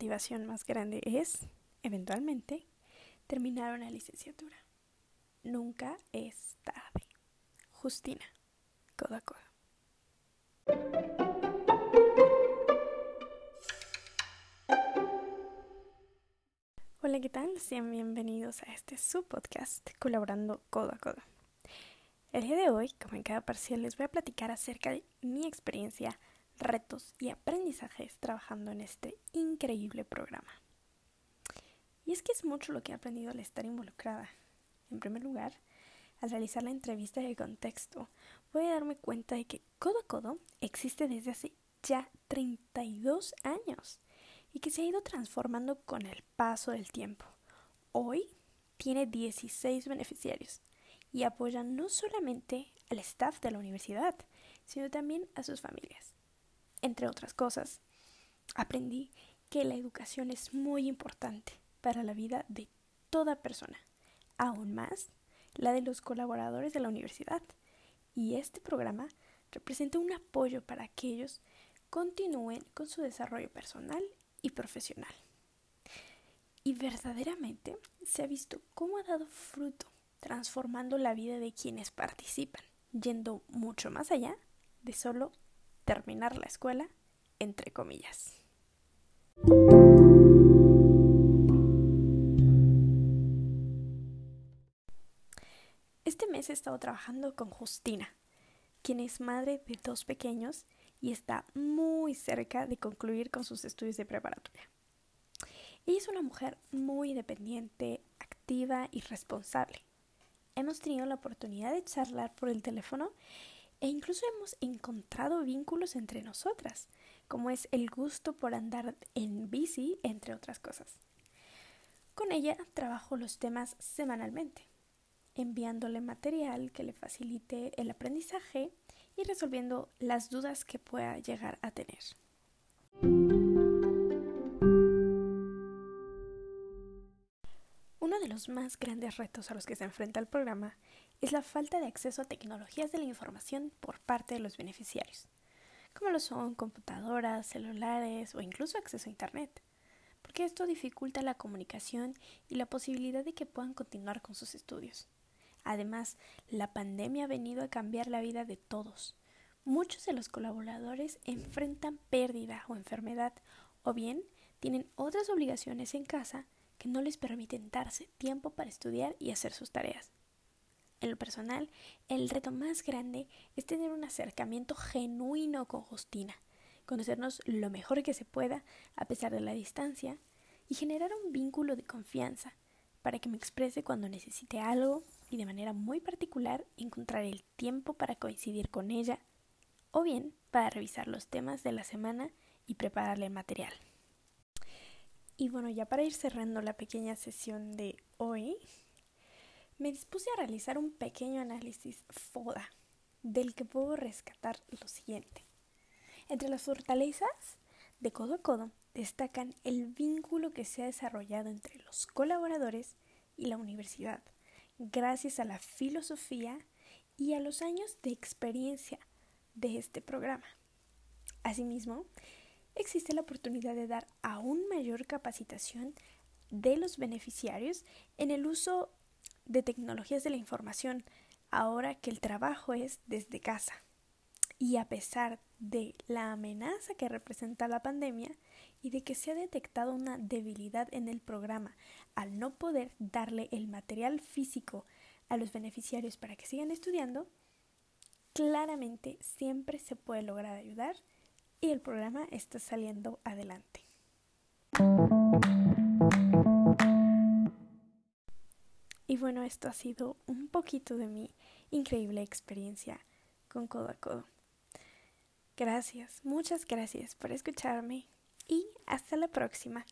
motivación más grande es, eventualmente, terminar una licenciatura. Nunca es tarde. Justina, codo a codo. Hola, ¿qué tal? Sean bienvenidos a este subpodcast colaborando codo a codo. El día de hoy, como en cada parcial, les voy a platicar acerca de mi experiencia, retos y aprendizajes trabajando en este increíble programa. Y es que es mucho lo que he aprendido al estar involucrada. En primer lugar, al realizar la entrevista de contexto, voy a darme cuenta de que Codo a Codo existe desde hace ya 32 años y que se ha ido transformando con el paso del tiempo. Hoy tiene 16 beneficiarios y apoyan no solamente al staff de la universidad, sino también a sus familias. Entre otras cosas, aprendí que la educación es muy importante para la vida de toda persona, aún más la de los colaboradores de la universidad. Y este programa representa un apoyo para que ellos continúen con su desarrollo personal y profesional. Y verdaderamente se ha visto cómo ha dado fruto transformando la vida de quienes participan, yendo mucho más allá de solo terminar la escuela, entre comillas. Este mes he estado trabajando con Justina, quien es madre de dos pequeños y está muy cerca de concluir con sus estudios de preparatoria. Ella es una mujer muy independiente, activa y responsable hemos tenido la oportunidad de charlar por el teléfono e incluso hemos encontrado vínculos entre nosotras, como es el gusto por andar en bici, entre otras cosas. Con ella trabajo los temas semanalmente, enviándole material que le facilite el aprendizaje y resolviendo las dudas que pueda llegar a tener. los más grandes retos a los que se enfrenta el programa es la falta de acceso a tecnologías de la información por parte de los beneficiarios, como lo son computadoras, celulares o incluso acceso a Internet, porque esto dificulta la comunicación y la posibilidad de que puedan continuar con sus estudios. Además, la pandemia ha venido a cambiar la vida de todos. Muchos de los colaboradores enfrentan pérdida o enfermedad o bien tienen otras obligaciones en casa que no les permiten darse tiempo para estudiar y hacer sus tareas. En lo personal, el reto más grande es tener un acercamiento genuino con Justina, conocernos lo mejor que se pueda a pesar de la distancia y generar un vínculo de confianza para que me exprese cuando necesite algo y de manera muy particular encontrar el tiempo para coincidir con ella o bien para revisar los temas de la semana y prepararle el material. Y bueno, ya para ir cerrando la pequeña sesión de hoy, me dispuse a realizar un pequeño análisis FODA, del que puedo rescatar lo siguiente. Entre las fortalezas de codo a codo destacan el vínculo que se ha desarrollado entre los colaboradores y la universidad, gracias a la filosofía y a los años de experiencia de este programa. Asimismo, existe la oportunidad de dar aún mayor capacitación de los beneficiarios en el uso de tecnologías de la información ahora que el trabajo es desde casa. Y a pesar de la amenaza que representa la pandemia y de que se ha detectado una debilidad en el programa al no poder darle el material físico a los beneficiarios para que sigan estudiando, claramente siempre se puede lograr ayudar y el programa está saliendo adelante. Y bueno, esto ha sido un poquito de mi increíble experiencia con Codo a Codo. Gracias, muchas gracias por escucharme y hasta la próxima.